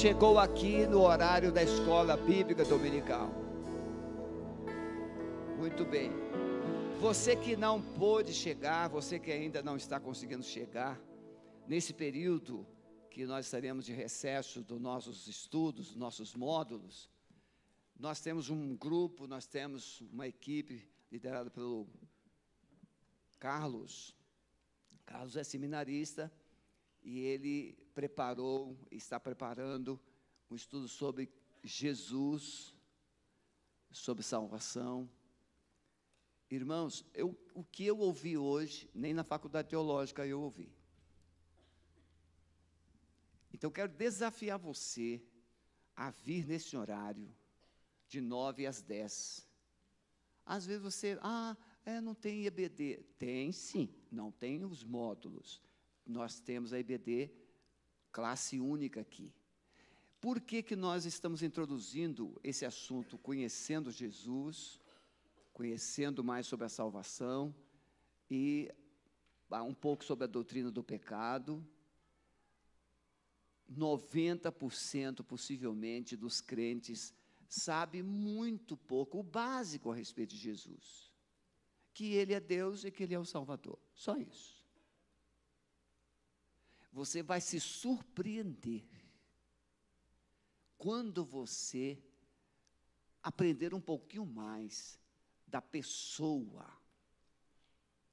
chegou aqui no horário da escola bíblica dominical. Muito bem. Você que não pôde chegar, você que ainda não está conseguindo chegar, nesse período que nós estaremos de recesso dos nossos estudos, nossos módulos, nós temos um grupo, nós temos uma equipe liderada pelo Carlos. Carlos é seminarista e ele preparou, está preparando um estudo sobre Jesus, sobre salvação. Irmãos, eu, o que eu ouvi hoje, nem na faculdade teológica eu ouvi. Então eu quero desafiar você a vir nesse horário, de 9 às 10. Às vezes você, ah, é, não tem EBD. Tem sim, não tem os módulos. Nós temos a EBD classe única aqui. Por que, que nós estamos introduzindo esse assunto, conhecendo Jesus, conhecendo mais sobre a salvação e ah, um pouco sobre a doutrina do pecado? 90% possivelmente dos crentes sabe muito pouco, o básico a respeito de Jesus. Que ele é Deus e que ele é o Salvador. Só isso. Você vai se surpreender quando você aprender um pouquinho mais da pessoa,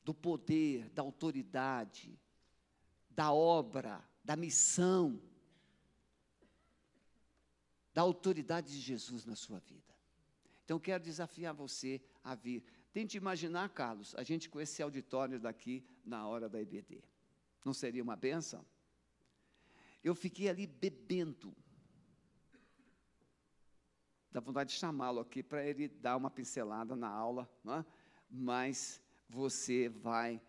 do poder, da autoridade, da obra, da missão, da autoridade de Jesus na sua vida. Então, quero desafiar você a vir. Tente imaginar, Carlos, a gente com esse auditório daqui na hora da EBD. Não seria uma benção? Eu fiquei ali bebendo. Dá vontade de chamá-lo aqui para ele dar uma pincelada na aula, é? mas você vai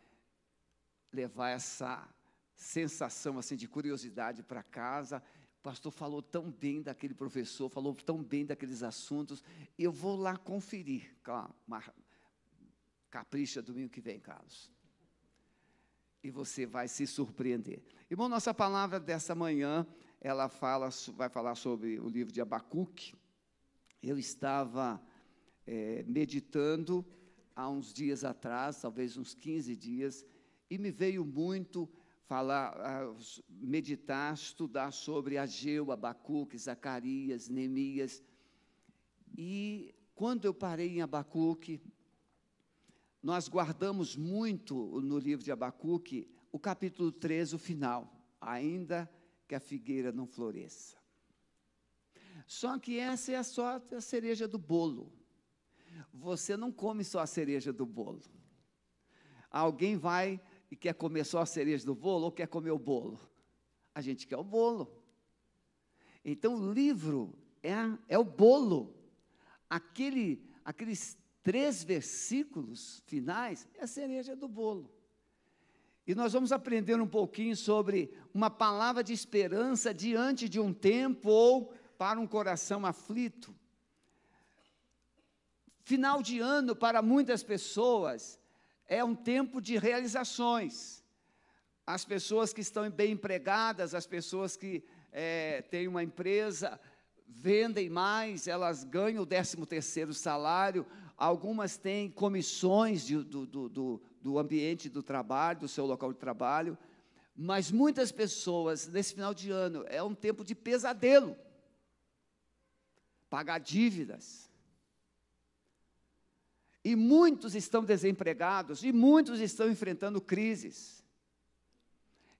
levar essa sensação assim de curiosidade para casa o pastor falou tão bem daquele professor, falou tão bem daqueles assuntos. Eu vou lá conferir. Capricha domingo que vem, Carlos. E você vai se surpreender. Irmão, nossa palavra dessa manhã, ela fala, vai falar sobre o livro de Abacuque. Eu estava é, meditando há uns dias atrás, talvez uns 15 dias, e me veio muito falar, meditar, estudar sobre Ageu, Abacuque, Zacarias, Neemias. E quando eu parei em Abacuque, nós guardamos muito no livro de Abacuque o capítulo 13, o final, ainda que a figueira não floresça. Só que essa é só a cereja do bolo. Você não come só a cereja do bolo. Alguém vai e quer comer só a cereja do bolo ou quer comer o bolo? A gente quer o bolo. Então o livro é, é o bolo. Aquele, aqueles três versículos finais é a cereja do bolo. E nós vamos aprender um pouquinho sobre uma palavra de esperança diante de um tempo ou para um coração aflito. Final de ano para muitas pessoas é um tempo de realizações. As pessoas que estão bem empregadas, as pessoas que é, têm uma empresa, vendem mais, elas ganham o 13 terceiro salário, algumas têm comissões de, do, do, do, do ambiente do trabalho, do seu local de trabalho, mas muitas pessoas, nesse final de ano, é um tempo de pesadelo. Pagar dívidas, e muitos estão desempregados, e muitos estão enfrentando crises.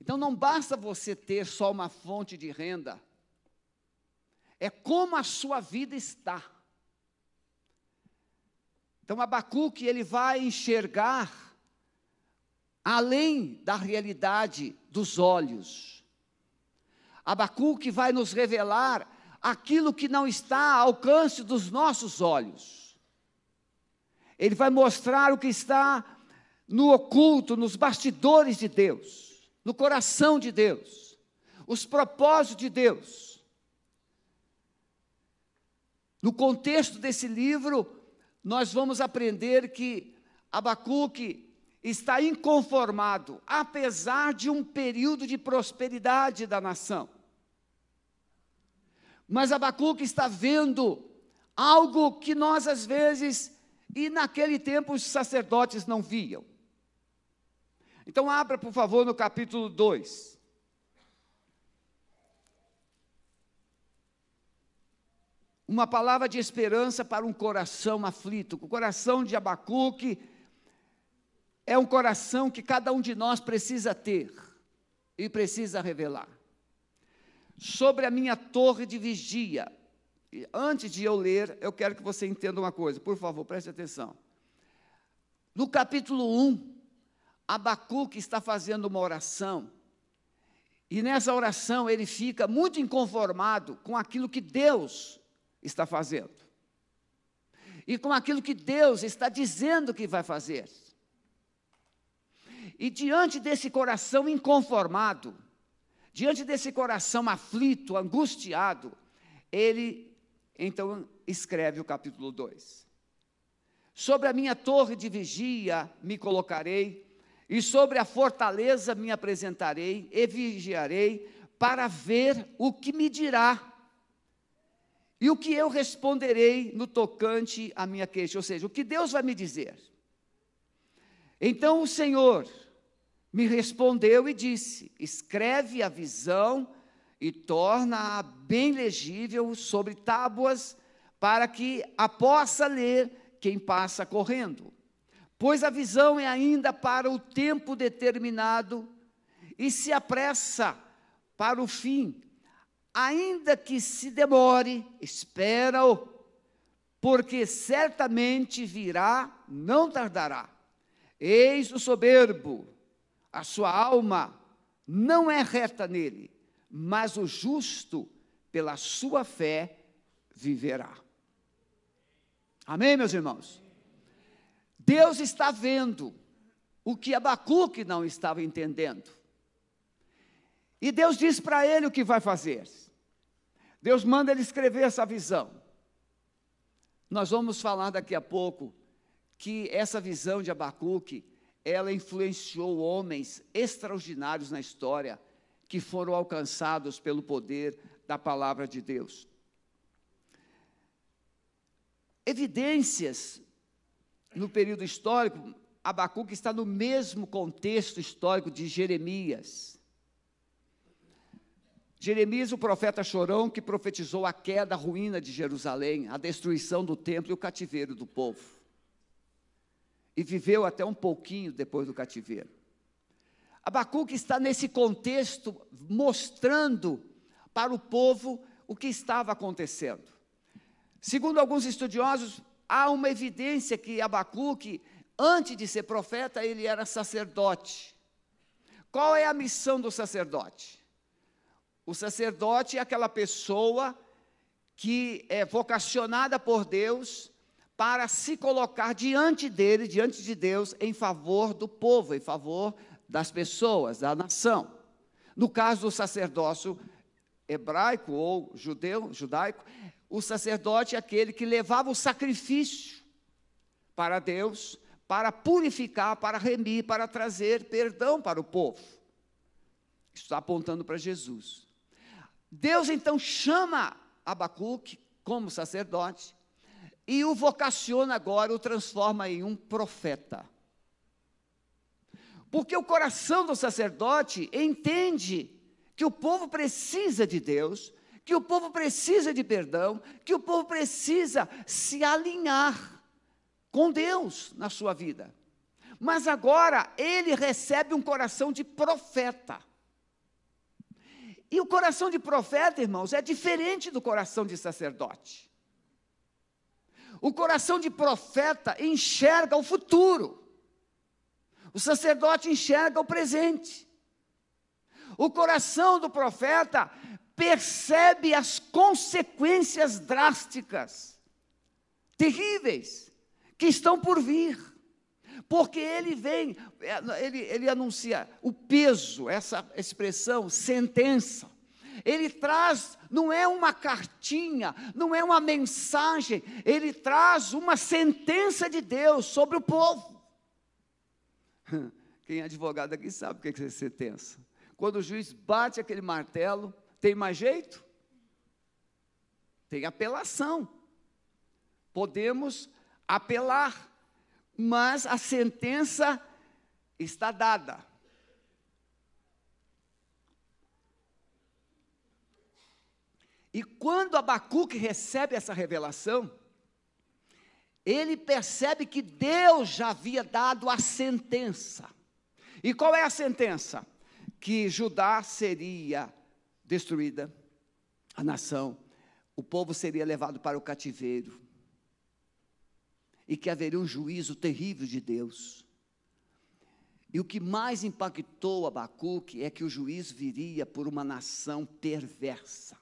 Então não basta você ter só uma fonte de renda, é como a sua vida está. Então Abacuque ele vai enxergar além da realidade dos olhos. Abacuque vai nos revelar aquilo que não está ao alcance dos nossos olhos. Ele vai mostrar o que está no oculto, nos bastidores de Deus, no coração de Deus, os propósitos de Deus. No contexto desse livro, nós vamos aprender que Abacuque está inconformado, apesar de um período de prosperidade da nação. Mas Abacuque está vendo algo que nós, às vezes, e naquele tempo os sacerdotes não viam. Então, abra, por favor, no capítulo 2. Uma palavra de esperança para um coração aflito. O coração de Abacuque é um coração que cada um de nós precisa ter e precisa revelar sobre a minha torre de vigia. Antes de eu ler, eu quero que você entenda uma coisa, por favor, preste atenção. No capítulo 1, Abacuque está fazendo uma oração, e nessa oração ele fica muito inconformado com aquilo que Deus está fazendo, e com aquilo que Deus está dizendo que vai fazer. E diante desse coração inconformado, Diante desse coração aflito, angustiado, ele então escreve o capítulo 2. Sobre a minha torre de vigia me colocarei, e sobre a fortaleza me apresentarei e vigiarei para ver o que me dirá e o que eu responderei no tocante à minha queixa, ou seja, o que Deus vai me dizer. Então o Senhor me respondeu e disse: Escreve a visão e torna-a bem legível sobre tábuas, para que a possa ler quem passa correndo. Pois a visão é ainda para o tempo determinado e se apressa para o fim. Ainda que se demore, espera-o, porque certamente virá, não tardará. Eis o soberbo a sua alma não é reta nele, mas o justo, pela sua fé, viverá. Amém, meus irmãos? Deus está vendo o que Abacuque não estava entendendo. E Deus diz para ele o que vai fazer. Deus manda ele escrever essa visão. Nós vamos falar daqui a pouco que essa visão de Abacuque ela influenciou homens extraordinários na história que foram alcançados pelo poder da palavra de Deus. Evidências no período histórico, Abacuque está no mesmo contexto histórico de Jeremias. Jeremias, o profeta chorão, que profetizou a queda, a ruína de Jerusalém, a destruição do templo e o cativeiro do povo e viveu até um pouquinho depois do cativeiro. Abacuque está nesse contexto mostrando para o povo o que estava acontecendo. Segundo alguns estudiosos, há uma evidência que Abacuque, antes de ser profeta, ele era sacerdote. Qual é a missão do sacerdote? O sacerdote é aquela pessoa que é vocacionada por Deus para se colocar diante dele, diante de Deus, em favor do povo, em favor das pessoas, da nação. No caso do sacerdócio hebraico ou judeu, judaico, o sacerdote é aquele que levava o sacrifício para Deus, para purificar, para remir, para trazer perdão para o povo. Isso está apontando para Jesus. Deus então chama Abacuque como sacerdote e o vocaciona agora, o transforma em um profeta. Porque o coração do sacerdote entende que o povo precisa de Deus, que o povo precisa de perdão, que o povo precisa se alinhar com Deus na sua vida. Mas agora ele recebe um coração de profeta. E o coração de profeta, irmãos, é diferente do coração de sacerdote. O coração de profeta enxerga o futuro. O sacerdote enxerga o presente. O coração do profeta percebe as consequências drásticas, terríveis, que estão por vir. Porque ele vem, ele, ele anuncia o peso, essa expressão, sentença ele traz, não é uma cartinha, não é uma mensagem, ele traz uma sentença de Deus sobre o povo. Quem é advogado aqui sabe o que é sentença. Quando o juiz bate aquele martelo, tem mais jeito? tem apelação. Podemos apelar, mas a sentença está dada. E quando Abacuque recebe essa revelação, ele percebe que Deus já havia dado a sentença. E qual é a sentença? Que Judá seria destruída, a nação, o povo seria levado para o cativeiro, e que haveria um juízo terrível de Deus. E o que mais impactou Abacuque é que o juízo viria por uma nação perversa.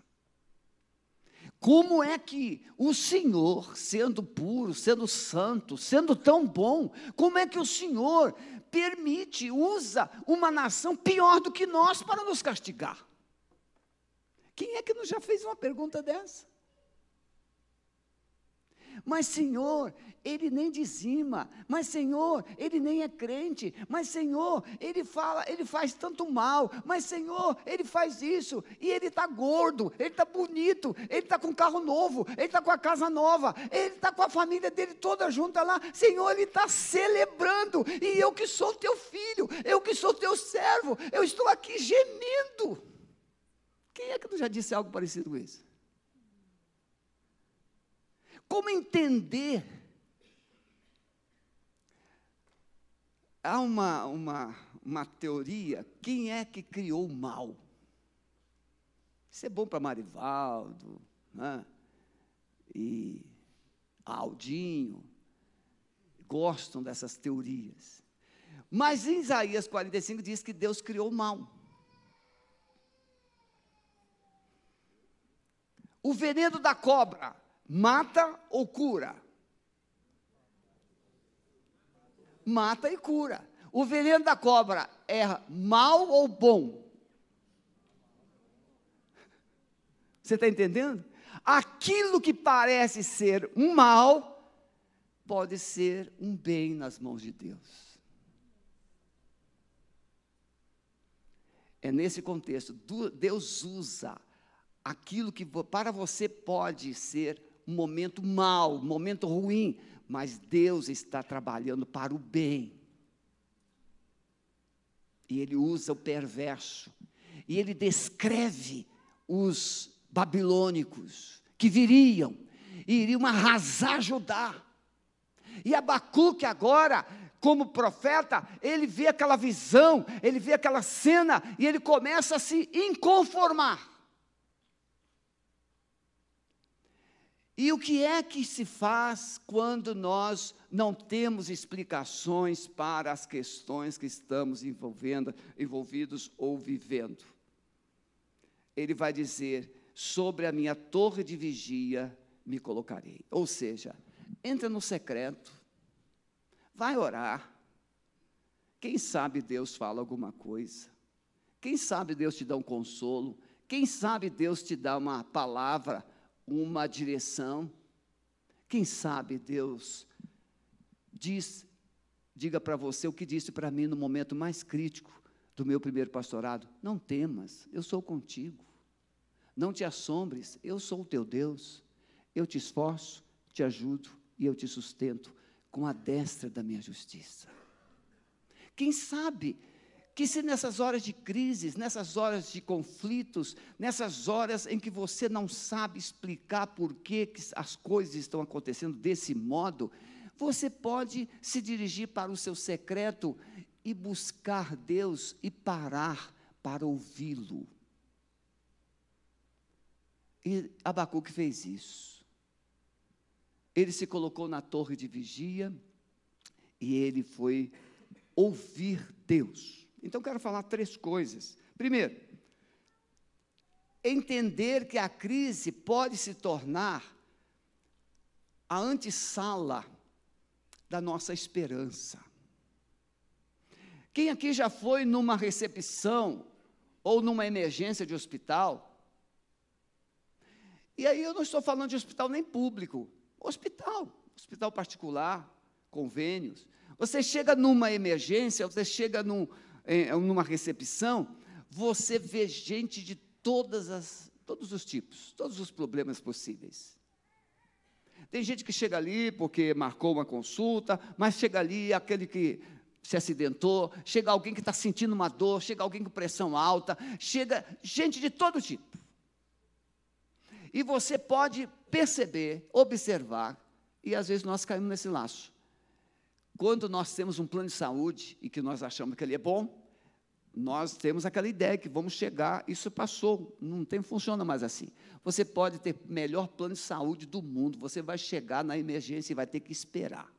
Como é que o Senhor, sendo puro, sendo santo, sendo tão bom, como é que o Senhor permite, usa uma nação pior do que nós para nos castigar? Quem é que nos já fez uma pergunta dessa? Mas, Senhor, ele nem dizima. Mas, Senhor, ele nem é crente. Mas, Senhor, ele fala, ele faz tanto mal. Mas, Senhor, ele faz isso. E ele está gordo, ele está bonito, ele está com carro novo, ele está com a casa nova, ele está com a família dele toda junta lá. Senhor, ele está celebrando. E eu que sou teu filho, eu que sou teu servo, eu estou aqui gemendo. Quem é que já disse algo parecido com isso? Como entender? Há uma, uma, uma teoria: quem é que criou o mal? Isso é bom para Marivaldo, né? e Aldinho, gostam dessas teorias. Mas em Isaías 45 diz que Deus criou o mal. O veneno da cobra Mata ou cura? Mata e cura. O veneno da cobra é mal ou bom? Você está entendendo? Aquilo que parece ser um mal, pode ser um bem nas mãos de Deus. É nesse contexto, Deus usa aquilo que para você pode ser um momento mau, um momento ruim, mas Deus está trabalhando para o bem. E ele usa o perverso. E ele descreve os babilônicos que viriam e iriam arrasar Judá. E Abacuque agora, como profeta, ele vê aquela visão, ele vê aquela cena e ele começa a se inconformar. E o que é que se faz quando nós não temos explicações para as questões que estamos envolvendo, envolvidos ou vivendo? Ele vai dizer: sobre a minha torre de vigia me colocarei. Ou seja, entra no secreto, vai orar. Quem sabe Deus fala alguma coisa. Quem sabe Deus te dá um consolo. Quem sabe Deus te dá uma palavra uma direção. Quem sabe Deus diz, diga para você o que disse para mim no momento mais crítico do meu primeiro pastorado: Não temas, eu sou contigo. Não te assombres, eu sou o teu Deus. Eu te esforço, te ajudo e eu te sustento com a destra da minha justiça. Quem sabe que se nessas horas de crises, nessas horas de conflitos, nessas horas em que você não sabe explicar por que, as coisas estão acontecendo desse modo, você pode se dirigir para o seu secreto e buscar Deus e parar para ouvi-lo. E Abacuque fez isso. Ele se colocou na torre de vigia e ele foi ouvir Deus. Então, quero falar três coisas. Primeiro, entender que a crise pode se tornar a antessala da nossa esperança. Quem aqui já foi numa recepção ou numa emergência de hospital? E aí eu não estou falando de hospital nem público, hospital, hospital particular, convênios. Você chega numa emergência, você chega num, em, numa recepção, você vê gente de todas as todos os tipos, todos os problemas possíveis. Tem gente que chega ali porque marcou uma consulta, mas chega ali aquele que se acidentou, chega alguém que está sentindo uma dor, chega alguém com pressão alta, chega gente de todo tipo. E você pode perceber, observar, e às vezes nós caímos nesse laço. Quando nós temos um plano de saúde e que nós achamos que ele é bom, nós temos aquela ideia que vamos chegar, isso passou, não tem, funciona mais assim. Você pode ter melhor plano de saúde do mundo, você vai chegar na emergência e vai ter que esperar.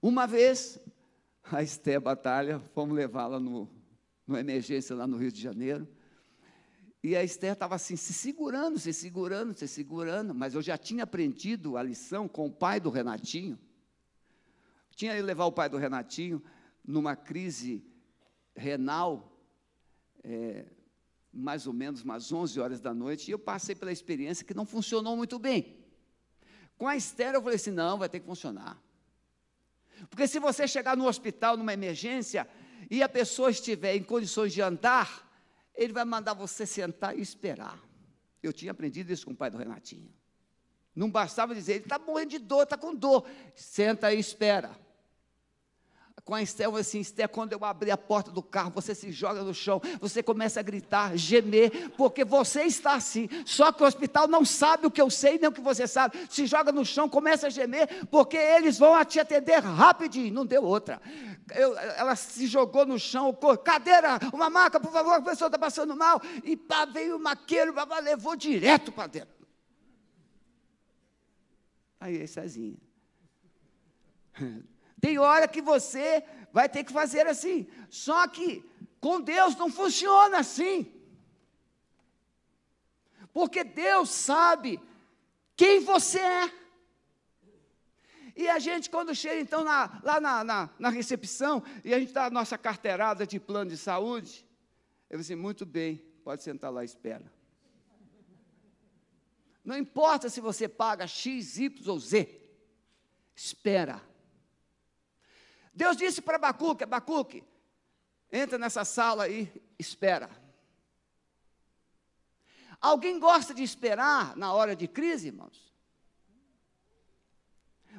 Uma vez, a Esté Batalha, fomos levá-la no, no emergência lá no Rio de Janeiro. E a Esther estava assim, se segurando, se segurando, se segurando, mas eu já tinha aprendido a lição com o pai do Renatinho. Tinha ido levar o pai do Renatinho numa crise renal, é, mais ou menos umas 11 horas da noite, e eu passei pela experiência que não funcionou muito bem. Com a Esther, eu falei assim: não, vai ter que funcionar. Porque se você chegar no hospital numa emergência e a pessoa estiver em condições de andar, ele vai mandar você sentar e esperar. Eu tinha aprendido isso com o pai do Renatinho. Não bastava dizer, ele está morrendo de dor, está com dor. Senta e espera com a Esté, assim, Esté, quando eu abrir a porta do carro, você se joga no chão, você começa a gritar, gemer, porque você está assim. Só que o hospital não sabe o que eu sei, nem o que você sabe. Se joga no chão, começa a gemer, porque eles vão te atender rapidinho. Não deu outra. Eu, ela se jogou no chão, cadeira, uma maca, por favor, a pessoa está passando mal. E pá, veio o maqueiro, levou direto para dentro. Aí, Cezinha. Tem hora que você vai ter que fazer assim. Só que com Deus não funciona assim. Porque Deus sabe quem você é. E a gente, quando chega então na, lá na, na, na, recepção, e a gente dá a nossa carteirada de plano de saúde, eu disse, muito bem, pode sentar lá, espera. Não importa se você paga X, Y ou Z, espera. Deus disse para Abacuque, Abacuque, entra nessa sala aí, espera. Alguém gosta de esperar na hora de crise, irmãos?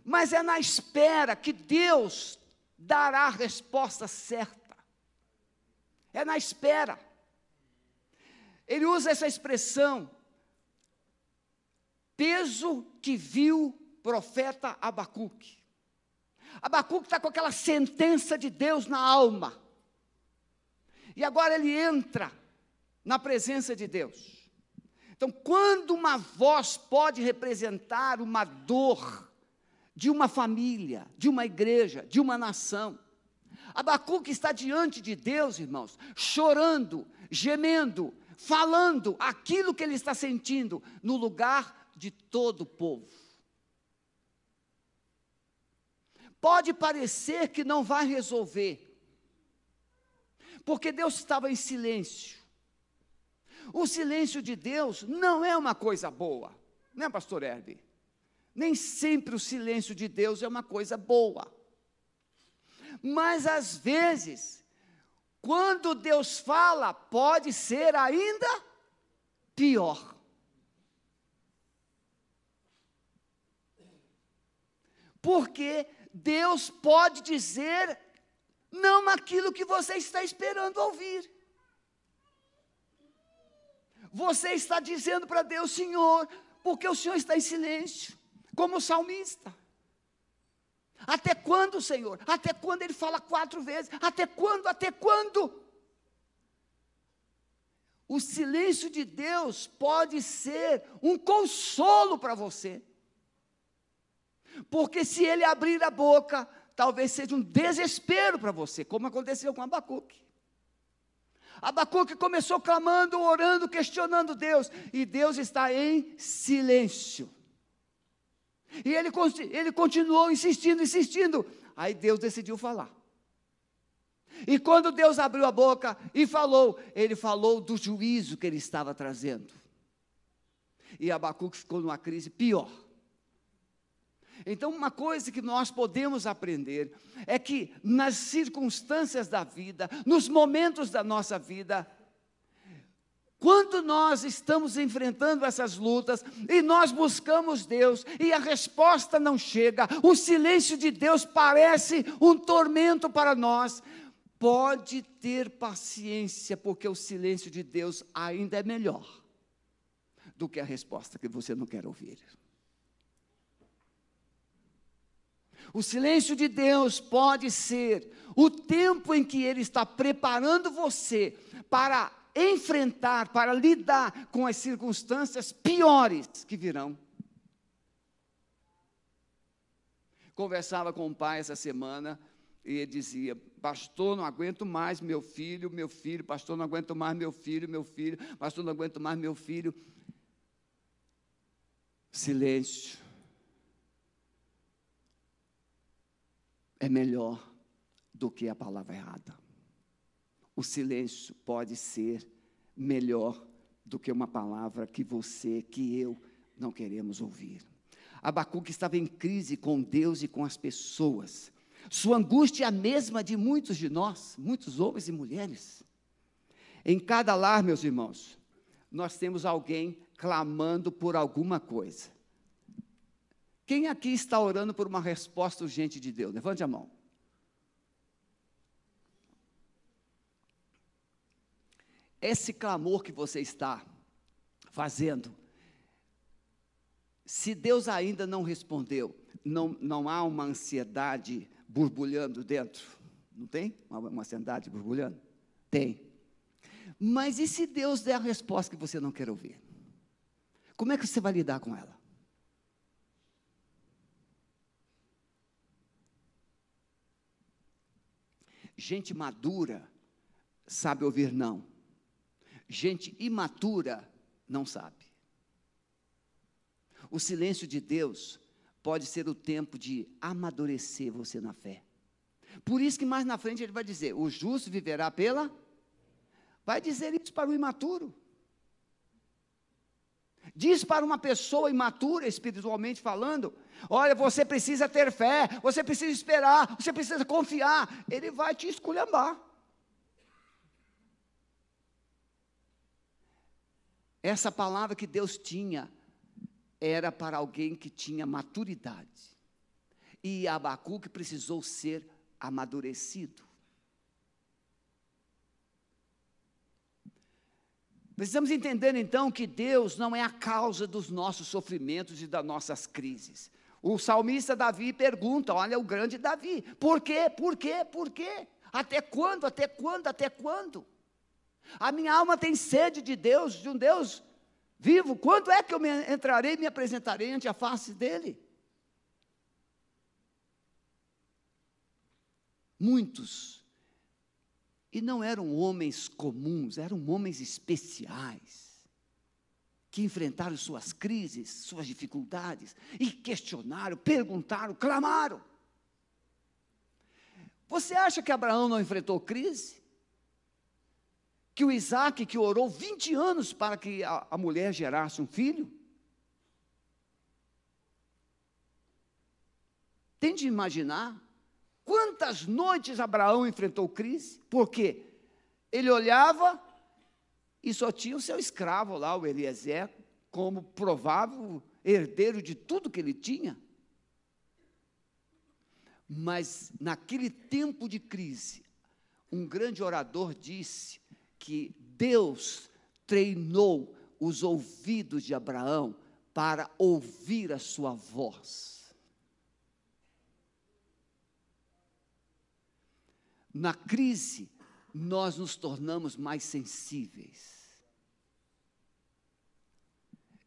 Mas é na espera que Deus dará a resposta certa. É na espera. Ele usa essa expressão, peso que viu profeta Abacuque. Abacuque está com aquela sentença de Deus na alma. E agora ele entra na presença de Deus. Então, quando uma voz pode representar uma dor de uma família, de uma igreja, de uma nação, Abacuque está diante de Deus, irmãos, chorando, gemendo, falando aquilo que ele está sentindo no lugar de todo o povo. Pode parecer que não vai resolver, porque Deus estava em silêncio. O silêncio de Deus não é uma coisa boa, não é, pastor Herbe? Nem sempre o silêncio de Deus é uma coisa boa. Mas às vezes, quando Deus fala, pode ser ainda pior. Porque Deus pode dizer não aquilo que você está esperando ouvir. Você está dizendo para Deus, Senhor, porque o Senhor está em silêncio, como o salmista. Até quando, Senhor? Até quando ele fala quatro vezes? Até quando? Até quando? O silêncio de Deus pode ser um consolo para você. Porque se ele abrir a boca, talvez seja um desespero para você, como aconteceu com Abacuque. Abacuque começou clamando, orando, questionando Deus, e Deus está em silêncio. E ele, ele continuou insistindo, insistindo. Aí Deus decidiu falar. E quando Deus abriu a boca e falou, ele falou do juízo que ele estava trazendo. E Abacuque ficou numa crise pior. Então, uma coisa que nós podemos aprender é que nas circunstâncias da vida, nos momentos da nossa vida, quando nós estamos enfrentando essas lutas e nós buscamos Deus e a resposta não chega, o silêncio de Deus parece um tormento para nós. Pode ter paciência, porque o silêncio de Deus ainda é melhor do que a resposta que você não quer ouvir. O silêncio de Deus pode ser o tempo em que Ele está preparando você para enfrentar, para lidar com as circunstâncias piores que virão. Conversava com o pai essa semana e ele dizia: Pastor, não aguento mais meu filho, meu filho, pastor, não aguento mais meu filho, meu filho, pastor, não aguento mais meu filho. Silêncio. É melhor do que a palavra errada. O silêncio pode ser melhor do que uma palavra que você, que eu não queremos ouvir. Abacuque estava em crise com Deus e com as pessoas. Sua angústia é a mesma de muitos de nós, muitos homens e mulheres. Em cada lar, meus irmãos, nós temos alguém clamando por alguma coisa. Quem aqui está orando por uma resposta urgente de Deus? Levante a mão. Esse clamor que você está fazendo, se Deus ainda não respondeu, não, não há uma ansiedade borbulhando dentro? Não tem? Uma, uma ansiedade borbulhando? Tem. Mas e se Deus der a resposta que você não quer ouvir? Como é que você vai lidar com ela? Gente madura sabe ouvir não. Gente imatura não sabe. O silêncio de Deus pode ser o tempo de amadurecer você na fé. Por isso que mais na frente ele vai dizer: o justo viverá pela. Vai dizer isso para o imaturo. Diz para uma pessoa imatura, espiritualmente falando: olha, você precisa ter fé, você precisa esperar, você precisa confiar. Ele vai te esculhambar. Essa palavra que Deus tinha era para alguém que tinha maturidade. E Abacuque precisou ser amadurecido. Precisamos entender então que Deus não é a causa dos nossos sofrimentos e das nossas crises. O salmista Davi pergunta: olha, o grande Davi, por quê? Por quê? Por quê? Até quando? Até quando? Até quando? A minha alma tem sede de Deus, de um Deus vivo. Quando é que eu me entrarei e me apresentarei ante a face dele? Muitos e não eram homens comuns, eram homens especiais, que enfrentaram suas crises, suas dificuldades, e questionaram, perguntaram, clamaram. Você acha que Abraão não enfrentou crise? Que o Isaac, que orou 20 anos para que a, a mulher gerasse um filho? Tente imaginar Quantas noites Abraão enfrentou crise? Porque ele olhava e só tinha o seu escravo lá, o Eliezer, como provável herdeiro de tudo que ele tinha. Mas naquele tempo de crise, um grande orador disse que Deus treinou os ouvidos de Abraão para ouvir a sua voz. Na crise, nós nos tornamos mais sensíveis.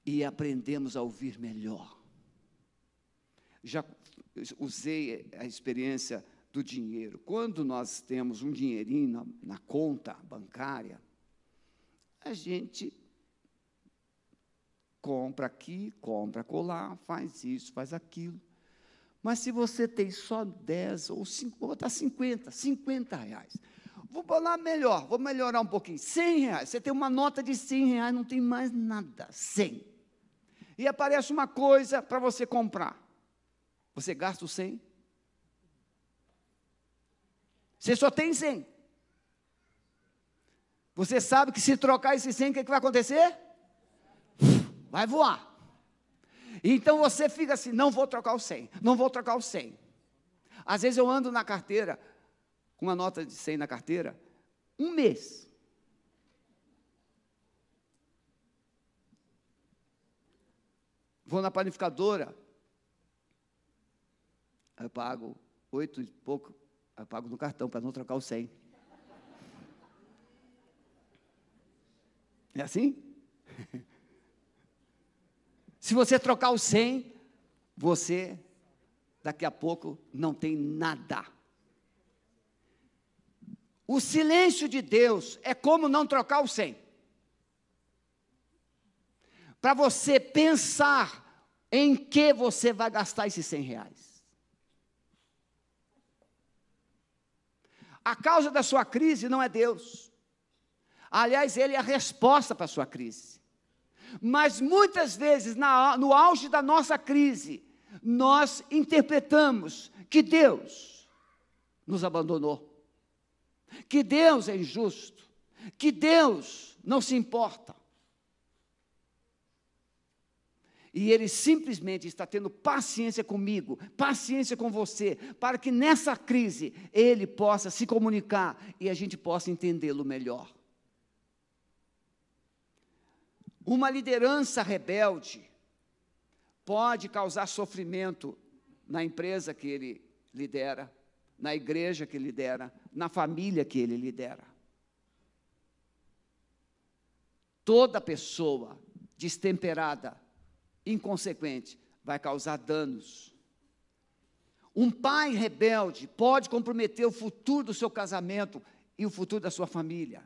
E aprendemos a ouvir melhor. Já usei a experiência do dinheiro. Quando nós temos um dinheirinho na, na conta bancária, a gente compra aqui, compra colar, faz isso, faz aquilo. Mas se você tem só 10 ou 5, vou botar 50, 50 reais. Vou botar melhor, vou melhorar um pouquinho. 100 reais. Você tem uma nota de 100 reais, não tem mais nada. 100. E aparece uma coisa para você comprar. Você gasta o 100? Você só tem 100. Você sabe que se trocar esse 100, o que, é que vai acontecer? Vai voar. Então você fica assim: não vou trocar o 100, não vou trocar o 100. Às vezes eu ando na carteira, com uma nota de 100 na carteira, um mês. Vou na panificadora, eu pago oito e pouco, eu pago no cartão para não trocar o 100. É assim? Se você trocar o 100, você daqui a pouco não tem nada. O silêncio de Deus é como não trocar o 100. Para você pensar em que você vai gastar esses 100 reais. A causa da sua crise não é Deus. Aliás, Ele é a resposta para a sua crise. Mas muitas vezes, na, no auge da nossa crise, nós interpretamos que Deus nos abandonou, que Deus é injusto, que Deus não se importa. E Ele simplesmente está tendo paciência comigo, paciência com você, para que nessa crise Ele possa se comunicar e a gente possa entendê-lo melhor. Uma liderança rebelde pode causar sofrimento na empresa que ele lidera, na igreja que lidera, na família que ele lidera. Toda pessoa destemperada, inconsequente, vai causar danos. Um pai rebelde pode comprometer o futuro do seu casamento e o futuro da sua família.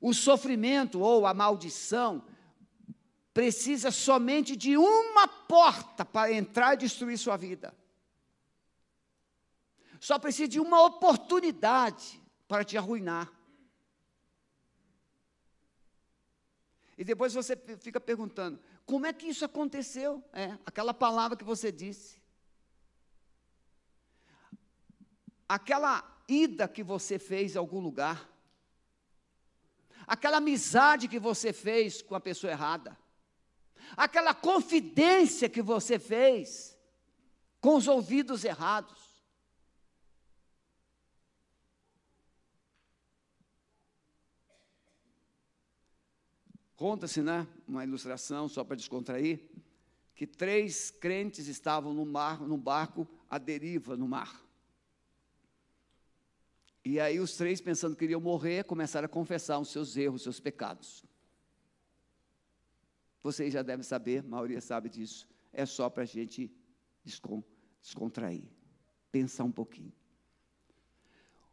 O sofrimento ou a maldição precisa somente de uma porta para entrar e destruir sua vida. Só precisa de uma oportunidade para te arruinar. E depois você fica perguntando: como é que isso aconteceu? É, aquela palavra que você disse. Aquela ida que você fez em algum lugar aquela amizade que você fez com a pessoa errada, aquela confidência que você fez com os ouvidos errados. Conta-se, né, uma ilustração só para descontrair, que três crentes estavam no mar, num barco à deriva no mar. E aí os três, pensando que iriam morrer, começaram a confessar os seus erros, os seus pecados. Vocês já devem saber, a maioria sabe disso. É só para a gente descontrair, pensar um pouquinho.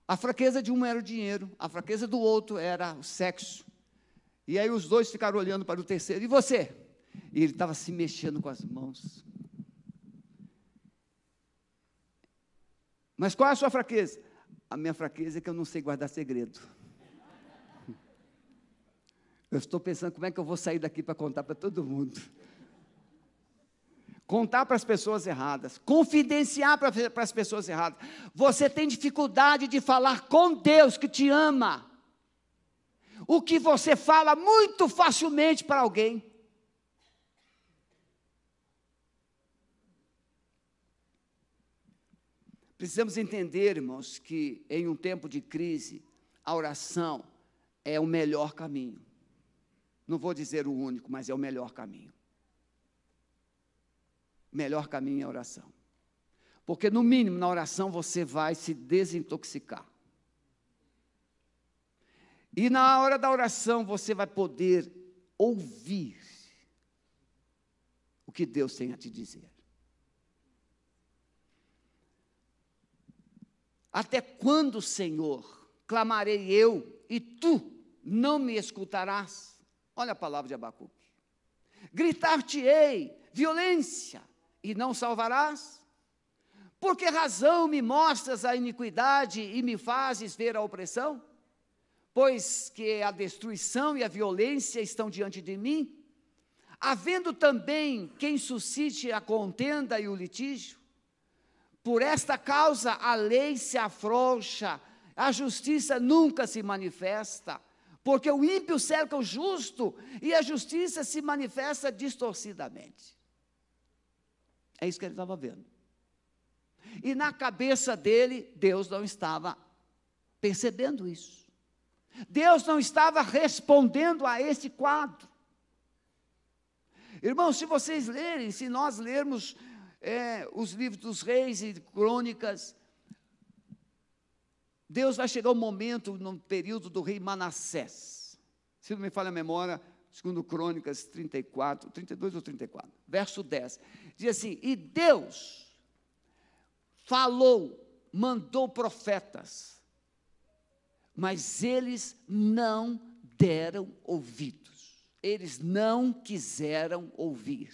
A fraqueza de um era o dinheiro, a fraqueza do outro era o sexo. E aí os dois ficaram olhando para o terceiro. E você? E ele estava se mexendo com as mãos. Mas qual é a sua fraqueza? A minha fraqueza é que eu não sei guardar segredo. Eu estou pensando como é que eu vou sair daqui para contar para todo mundo. Contar para as pessoas erradas, confidenciar para, as pessoas erradas. Você tem dificuldade de falar com Deus que te ama. O que você fala muito facilmente para alguém. Precisamos entender, irmãos, que em um tempo de crise, a oração é o melhor caminho. Não vou dizer o único, mas é o melhor caminho. O melhor caminho é a oração. Porque, no mínimo, na oração você vai se desintoxicar. E na hora da oração você vai poder ouvir o que Deus tem a te dizer. Até quando, Senhor, clamarei eu e tu não me escutarás? Olha a palavra de Abacuque. Gritar-te-ei violência e não salvarás? Por que razão me mostras a iniquidade e me fazes ver a opressão? Pois que a destruição e a violência estão diante de mim, havendo também quem suscite a contenda e o litígio. Por esta causa a lei se afrouxa, a justiça nunca se manifesta, porque o ímpio cerca o justo e a justiça se manifesta distorcidamente. É isso que ele estava vendo. E na cabeça dele, Deus não estava percebendo isso. Deus não estava respondendo a esse quadro. Irmãos, se vocês lerem, se nós lermos é, os livros dos reis e crônicas, Deus vai chegar um momento, no período do rei Manassés. Se não me falha a memória, segundo Crônicas 34, 32 ou 34, verso 10. Diz assim: E Deus falou, mandou profetas, mas eles não deram ouvidos, eles não quiseram ouvir.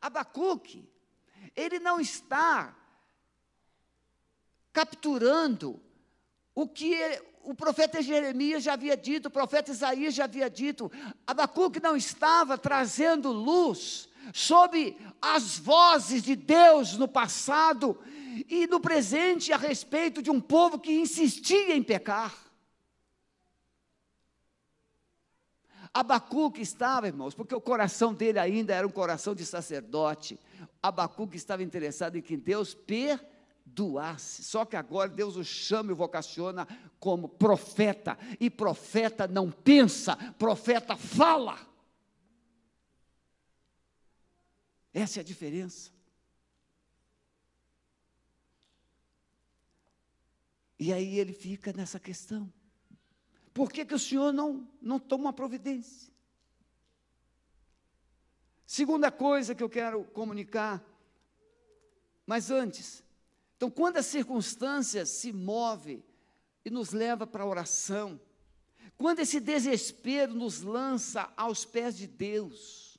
Abacuque, ele não está capturando o que o profeta Jeremias já havia dito, o profeta Isaías já havia dito. Abacuque não estava trazendo luz sobre as vozes de Deus no passado e no presente a respeito de um povo que insistia em pecar. Abacuque estava, irmãos, porque o coração dele ainda era um coração de sacerdote. Abacuque estava interessado em que Deus perdoasse. Só que agora Deus o chama e o vocaciona como profeta. E profeta não pensa, profeta fala. Essa é a diferença. E aí ele fica nessa questão. Por que, que o senhor não, não toma providência? Segunda coisa que eu quero comunicar, mas antes, então, quando as circunstâncias se movem e nos leva para a oração, quando esse desespero nos lança aos pés de Deus,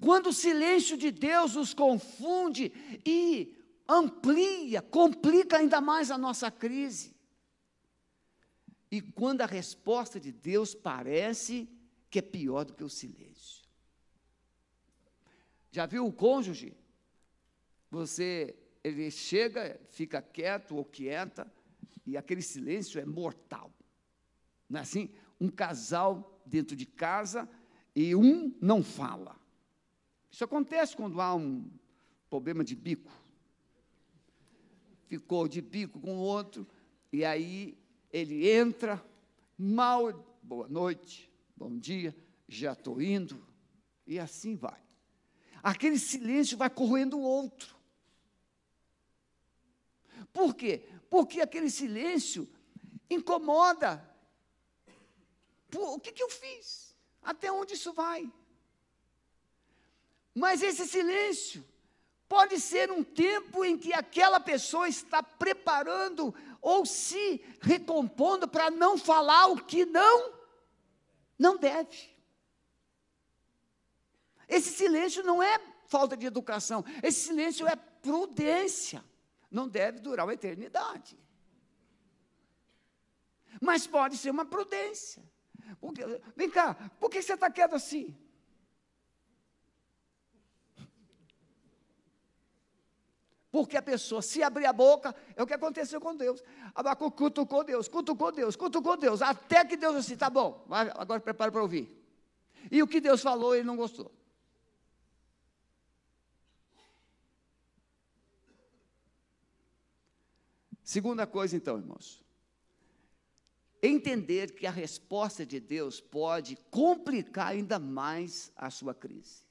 quando o silêncio de Deus nos confunde e amplia, complica ainda mais a nossa crise. E quando a resposta de Deus parece que é pior do que o silêncio. Já viu o cônjuge? Você, ele chega, fica quieto ou quieta, e aquele silêncio é mortal. Não é assim? Um casal dentro de casa e um não fala. Isso acontece quando há um problema de bico ficou de bico com o outro, e aí ele entra, mal, boa noite, bom dia, já estou indo, e assim vai. Aquele silêncio vai corroendo o outro. Por quê? Porque aquele silêncio incomoda. Pô, o que, que eu fiz? Até onde isso vai? Mas esse silêncio Pode ser um tempo em que aquela pessoa está preparando ou se recompondo para não falar o que não não deve. Esse silêncio não é falta de educação, esse silêncio é prudência. Não deve durar uma eternidade. Mas pode ser uma prudência. Porque, vem cá, por que você está quieto assim? Porque a pessoa, se abrir a boca, é o que aconteceu com Deus. Abacu cutucou Deus, cutucou Deus, cutucou Deus, até que Deus disse, tá bom, agora prepara para ouvir. E o que Deus falou, ele não gostou. Segunda coisa, então, irmãos. Entender que a resposta de Deus pode complicar ainda mais a sua crise.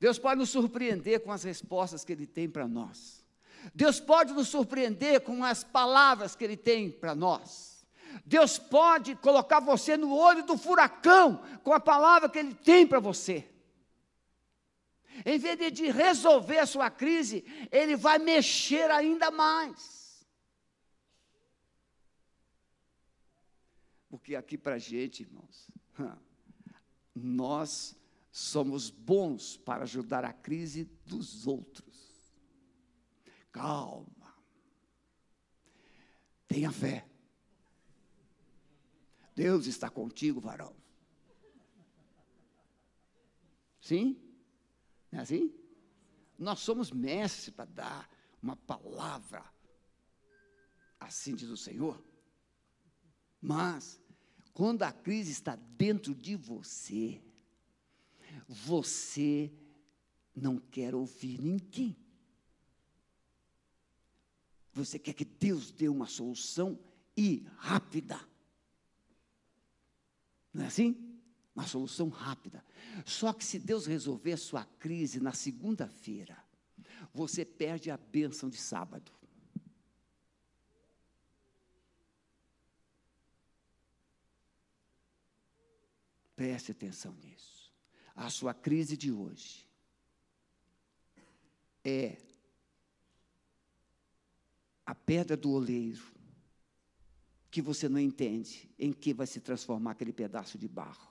Deus pode nos surpreender com as respostas que Ele tem para nós. Deus pode nos surpreender com as palavras que Ele tem para nós. Deus pode colocar você no olho do furacão com a palavra que Ele tem para você. Em vez de resolver a sua crise, Ele vai mexer ainda mais. Porque aqui para a gente, irmãos, nós somos bons para ajudar a crise dos outros. Calma. Tenha fé. Deus está contigo, varão. Sim? Não é assim? Nós somos mestres para dar uma palavra assim diz o Senhor. Mas, quando a crise está dentro de você, você não quer ouvir ninguém. Você quer que Deus dê uma solução e rápida. Não é assim? Uma solução rápida. Só que se Deus resolver a sua crise na segunda-feira, você perde a bênção de sábado. Preste atenção nisso. A sua crise de hoje é a pedra do oleiro que você não entende em que vai se transformar aquele pedaço de barro.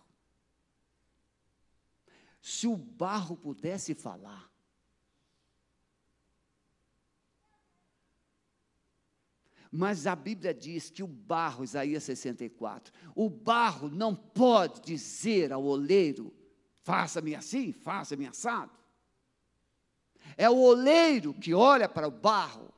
Se o barro pudesse falar, Mas a Bíblia diz que o barro, Isaías 64, o barro não pode dizer ao oleiro: faça-me assim, faça-me assado. É o oleiro que olha para o barro.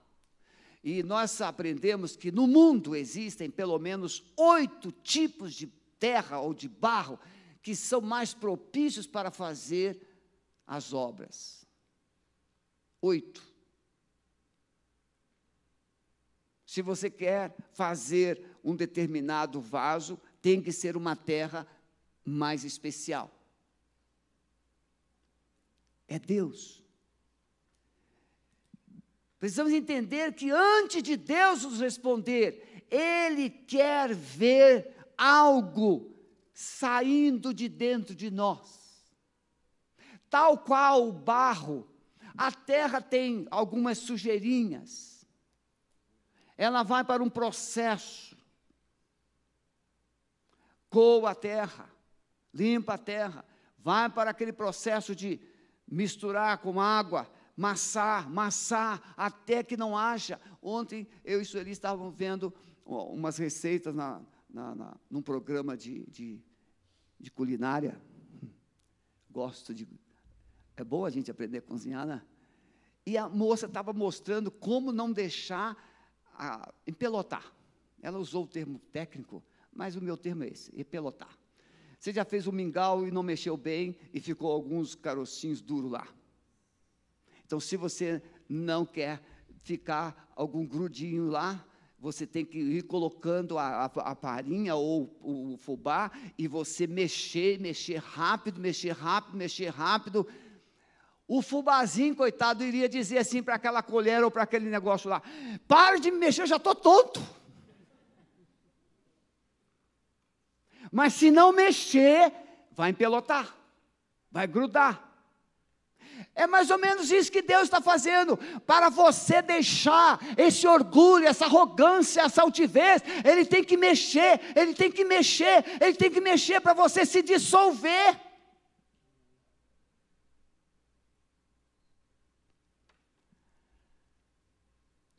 E nós aprendemos que no mundo existem pelo menos oito tipos de terra ou de barro que são mais propícios para fazer as obras. Oito. Se você quer fazer um determinado vaso, tem que ser uma terra mais especial. É Deus. Precisamos entender que antes de Deus nos responder, Ele quer ver algo saindo de dentro de nós. Tal qual o barro, a terra tem algumas sujeirinhas ela vai para um processo. Coa a terra, limpa a terra, vai para aquele processo de misturar com água, massar, massar, até que não haja. Ontem eu e Sueli estavam vendo umas receitas na, na, na, num programa de, de, de culinária. Gosto de. É bom a gente aprender a cozinhar, né? E a moça estava mostrando como não deixar a empelotar. Ela usou o termo técnico, mas o meu termo é esse, empelotar. Você já fez um mingau e não mexeu bem e ficou alguns carocinhos duros lá. Então, se você não quer ficar algum grudinho lá, você tem que ir colocando a, a, a farinha ou o, o fubá e você mexer, mexer rápido, mexer rápido, mexer rápido, o fubazinho, coitado, iria dizer assim para aquela colher ou para aquele negócio lá: para de me mexer, eu já estou tonto. Mas se não mexer, vai empelotar, vai grudar. É mais ou menos isso que Deus está fazendo, para você deixar esse orgulho, essa arrogância, essa altivez, Ele tem que mexer, Ele tem que mexer, Ele tem que mexer para você se dissolver.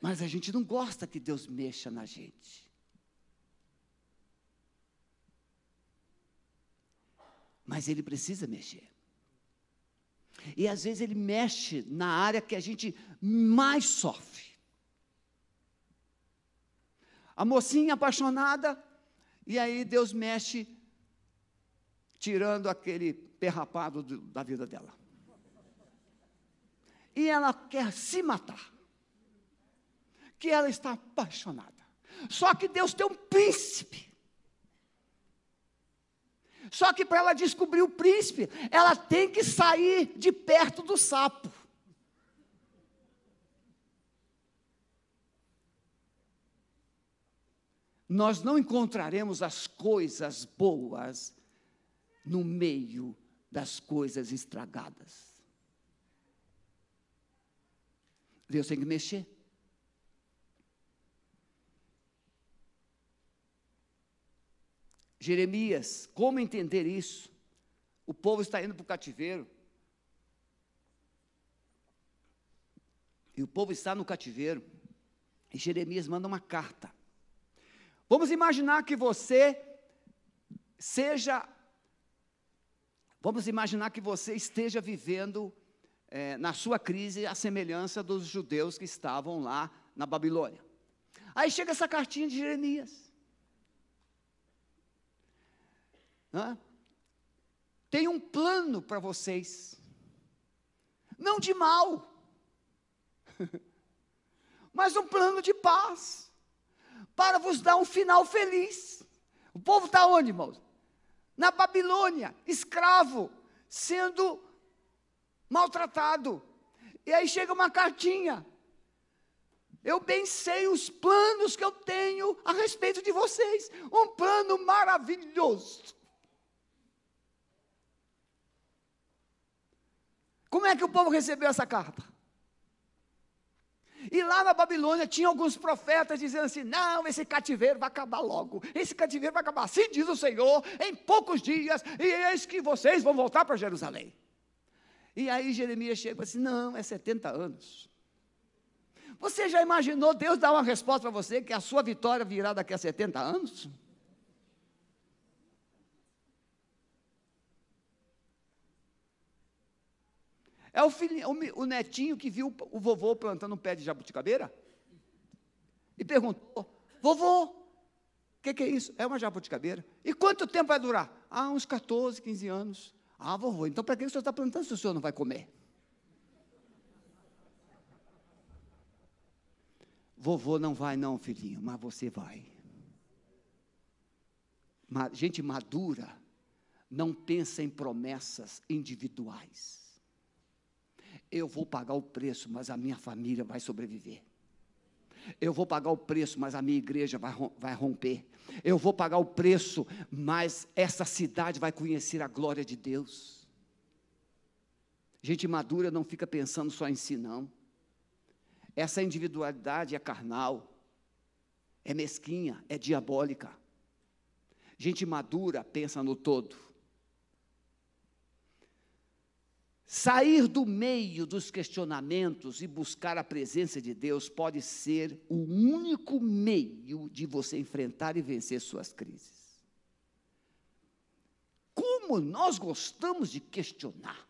Mas a gente não gosta que Deus mexa na gente. Mas Ele precisa mexer. E às vezes Ele mexe na área que a gente mais sofre. A mocinha apaixonada, e aí Deus mexe, tirando aquele perrapado do, da vida dela. E ela quer se matar que ela está apaixonada. Só que Deus tem um príncipe. Só que para ela descobrir o príncipe, ela tem que sair de perto do sapo. Nós não encontraremos as coisas boas no meio das coisas estragadas. Deus tem que mexer. Jeremias, como entender isso? O povo está indo para o cativeiro. E o povo está no cativeiro. E Jeremias manda uma carta. Vamos imaginar que você seja. Vamos imaginar que você esteja vivendo é, na sua crise a semelhança dos judeus que estavam lá na Babilônia. Aí chega essa cartinha de Jeremias. Hã? Tem um plano para vocês, não de mal, mas um plano de paz, para vos dar um final feliz. O povo está onde, irmãos? Na Babilônia, escravo, sendo maltratado. E aí chega uma cartinha. Eu bem sei os planos que eu tenho a respeito de vocês. Um plano maravilhoso. Como é que o povo recebeu essa carta? E lá na Babilônia tinha alguns profetas dizendo assim: não, esse cativeiro vai acabar logo, esse cativeiro vai acabar, assim diz o Senhor, em poucos dias, e eis que vocês vão voltar para Jerusalém. E aí Jeremias chega e assim: não, é 70 anos. Você já imaginou Deus dar uma resposta para você que a sua vitória virá daqui a 70 anos? É o, filhinho, o, netinho que viu o vovô plantando um pé de jabuticabeira e perguntou: Vovô, o que, que, é isso? É uma jabuticabeira. E quanto tempo vai durar? Ah, uns 14, 15 anos. Ah, vovô, então para que o senhor está plantando se o senhor não vai comer? Vovô não vai, não, filhinho, mas você vai. Gente madura não pensa em promessas individuais eu vou pagar o preço, mas a minha família vai sobreviver. Eu vou pagar o preço, mas a minha igreja vai, romper. Eu vou pagar o preço, mas essa cidade vai conhecer a glória de Deus. Gente madura não fica pensando só em si, não. Essa individualidade é carnal, é mesquinha, é diabólica. Gente madura pensa no todo. Sair do meio dos questionamentos e buscar a presença de Deus pode ser o único meio de você enfrentar e vencer suas crises. Como nós gostamos de questionar.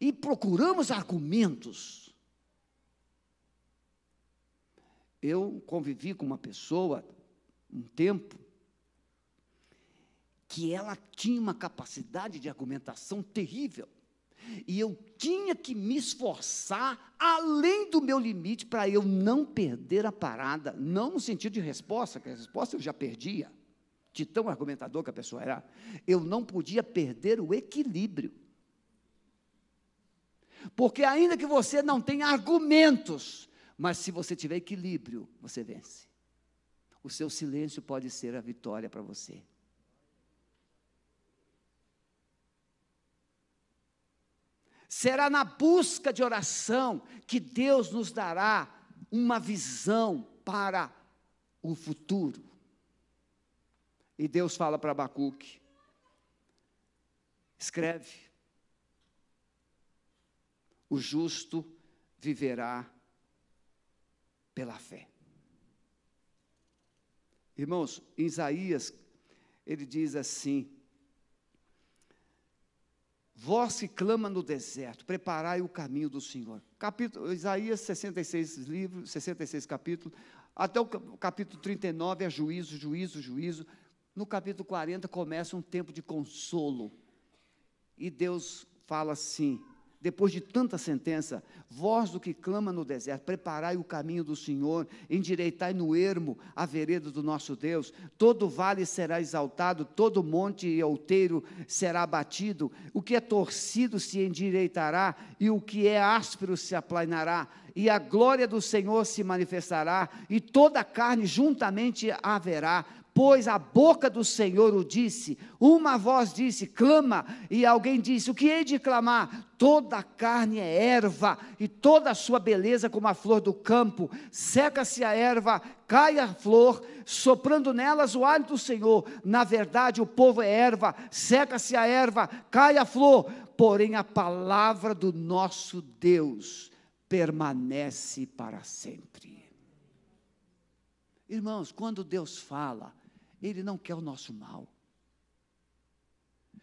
E procuramos argumentos. Eu convivi com uma pessoa um tempo que ela tinha uma capacidade de argumentação terrível. E eu tinha que me esforçar além do meu limite para eu não perder a parada, não no sentido de resposta, que a resposta eu já perdia, de tão argumentador que a pessoa era. Eu não podia perder o equilíbrio. Porque ainda que você não tenha argumentos, mas se você tiver equilíbrio, você vence. O seu silêncio pode ser a vitória para você. Será na busca de oração que Deus nos dará uma visão para o futuro. E Deus fala para Abacuque: escreve, o justo viverá pela fé. Irmãos, em Isaías, ele diz assim: Vós que clama no deserto, preparai o caminho do Senhor. Capítulo, Isaías 66 livros, 66 capítulos, até o capítulo 39 é juízo, juízo, juízo. No capítulo 40 começa um tempo de consolo. E Deus fala assim: depois de tanta sentença, vós do que clama no deserto, preparai o caminho do Senhor, endireitai no ermo a vereda do nosso Deus, todo vale será exaltado, todo monte e outeiro será batido, o que é torcido se endireitará, e o que é áspero se aplanará, e a glória do Senhor se manifestará, e toda a carne juntamente haverá, pois a boca do Senhor o disse. Uma voz disse: clama, e alguém disse: O que hei de clamar? Toda a carne é erva, e toda a sua beleza como a flor do campo. Seca-se a erva, cai a flor, soprando nelas o hálito do Senhor. Na verdade, o povo é erva, seca-se a erva, cai a flor. Porém, a palavra do nosso Deus permanece para sempre. Irmãos, quando Deus fala, Ele não quer o nosso mal.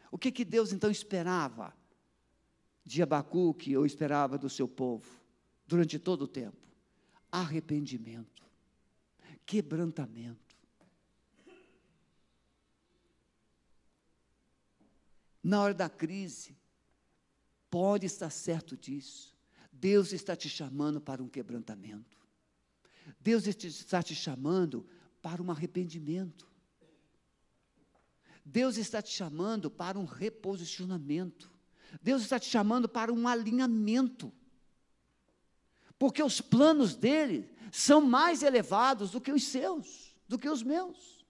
O que, que Deus então esperava de Abacuque ou esperava do seu povo durante todo o tempo? Arrependimento, quebrantamento. Na hora da crise, pode estar certo disso. Deus está te chamando para um quebrantamento. Deus está te chamando para um arrependimento. Deus está te chamando para um reposicionamento. Deus está te chamando para um alinhamento. Porque os planos dele são mais elevados do que os seus, do que os meus.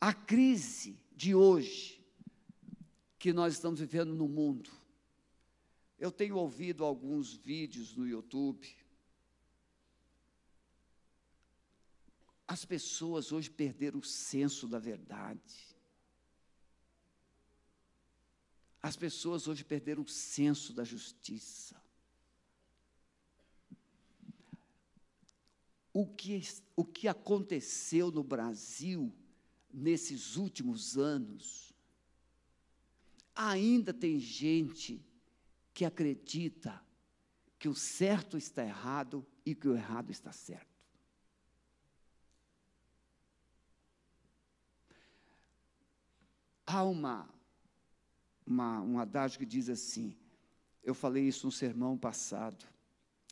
A crise de hoje que nós estamos vivendo no mundo. Eu tenho ouvido alguns vídeos no YouTube. As pessoas hoje perderam o senso da verdade. As pessoas hoje perderam o senso da justiça. O que, o que aconteceu no Brasil nesses últimos anos, ainda tem gente que acredita que o certo está errado e que o errado está certo. Há uma, uma, um adágio que diz assim, eu falei isso no sermão passado,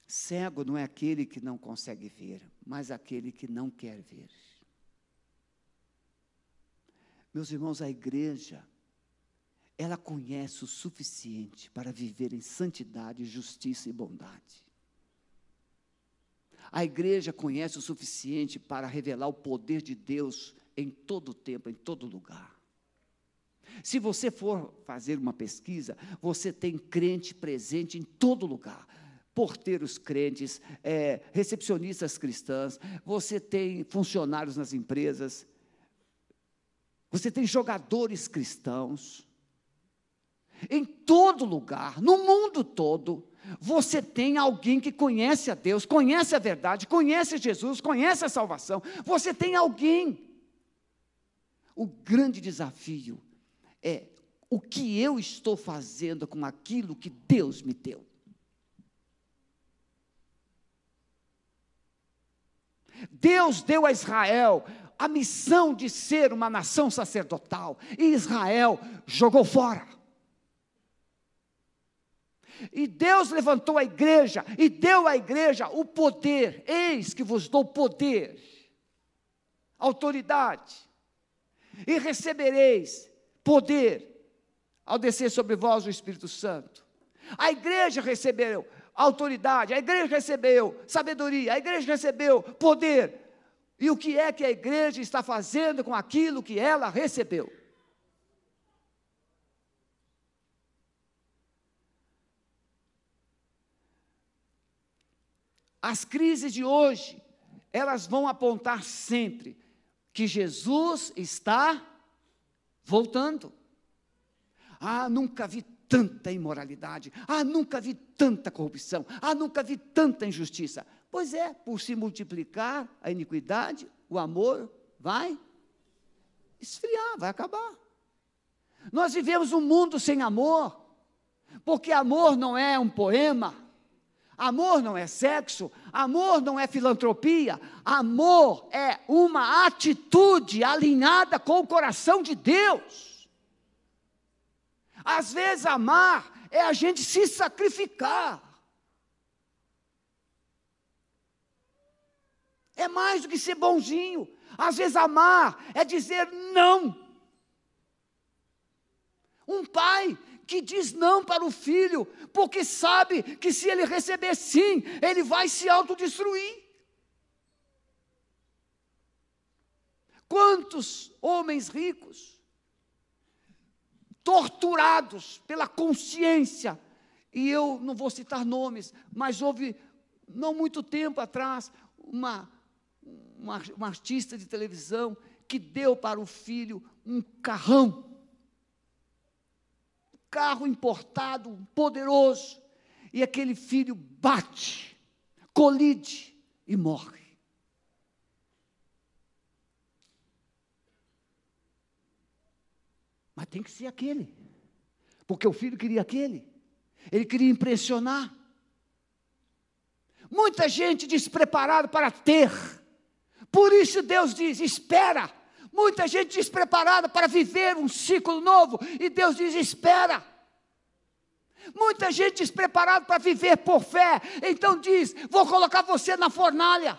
cego não é aquele que não consegue ver, mas aquele que não quer ver. Meus irmãos, a igreja, ela conhece o suficiente para viver em santidade, justiça e bondade. A igreja conhece o suficiente para revelar o poder de Deus em todo tempo, em todo lugar. Se você for fazer uma pesquisa, você tem crente presente em todo lugar. Porteiros crentes, é, recepcionistas cristãs, você tem funcionários nas empresas, você tem jogadores cristãos. Em todo lugar, no mundo todo, você tem alguém que conhece a Deus, conhece a verdade, conhece Jesus, conhece a salvação. Você tem alguém. O grande desafio é o que eu estou fazendo com aquilo que Deus me deu. Deus deu a Israel a missão de ser uma nação sacerdotal. E Israel jogou fora. E Deus levantou a igreja e deu à igreja o poder. Eis que vos dou poder, autoridade, e recebereis poder ao descer sobre vós o Espírito Santo. A igreja recebeu autoridade, a igreja recebeu sabedoria, a igreja recebeu poder e o que é que a igreja está fazendo com aquilo que ela recebeu? As crises de hoje, elas vão apontar sempre que Jesus está voltando. Ah, nunca vi tanta imoralidade. Ah, nunca vi tanta corrupção. Ah, nunca vi tanta injustiça. Pois é, por se multiplicar a iniquidade, o amor vai esfriar, vai acabar. Nós vivemos um mundo sem amor, porque amor não é um poema, amor não é sexo, amor não é filantropia, amor é uma atitude alinhada com o coração de Deus. Às vezes, amar é a gente se sacrificar. É mais do que ser bonzinho. Às vezes amar é dizer não. Um pai que diz não para o filho, porque sabe que se ele receber sim, ele vai se autodestruir. Quantos homens ricos, torturados pela consciência, e eu não vou citar nomes, mas houve, não muito tempo atrás, uma uma, uma artista de televisão que deu para o filho um carrão, carro importado, poderoso, e aquele filho bate colide e morre. Mas tem que ser aquele, porque o filho queria aquele, ele queria impressionar. Muita gente despreparada para ter, por isso Deus diz: espera. Muita gente despreparada para viver um ciclo novo, e Deus diz: espera. Muita gente despreparada para viver por fé, então diz: vou colocar você na fornalha.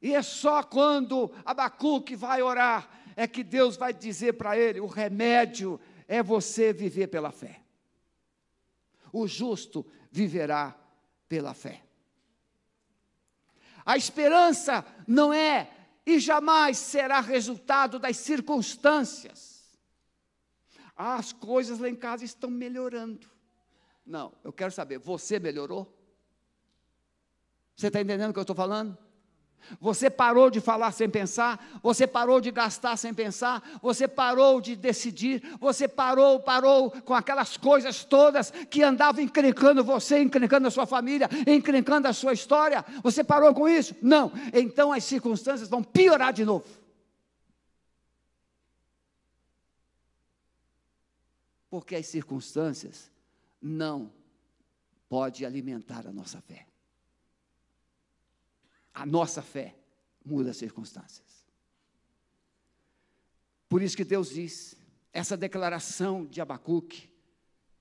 E é só quando Abacuque vai orar, é que Deus vai dizer para ele: o remédio é você viver pela fé. O justo viverá pela fé. A esperança não é e jamais será resultado das circunstâncias. Ah, as coisas lá em casa estão melhorando. Não, eu quero saber, você melhorou? Você está entendendo o que eu estou falando? Você parou de falar sem pensar, você parou de gastar sem pensar, você parou de decidir, você parou, parou com aquelas coisas todas que andavam encrencando você, encrencando a sua família, encrencando a sua história. Você parou com isso? Não. Então as circunstâncias vão piorar de novo. Porque as circunstâncias não podem alimentar a nossa fé a nossa fé muda as circunstâncias. Por isso que Deus diz, essa declaração de Abacuque,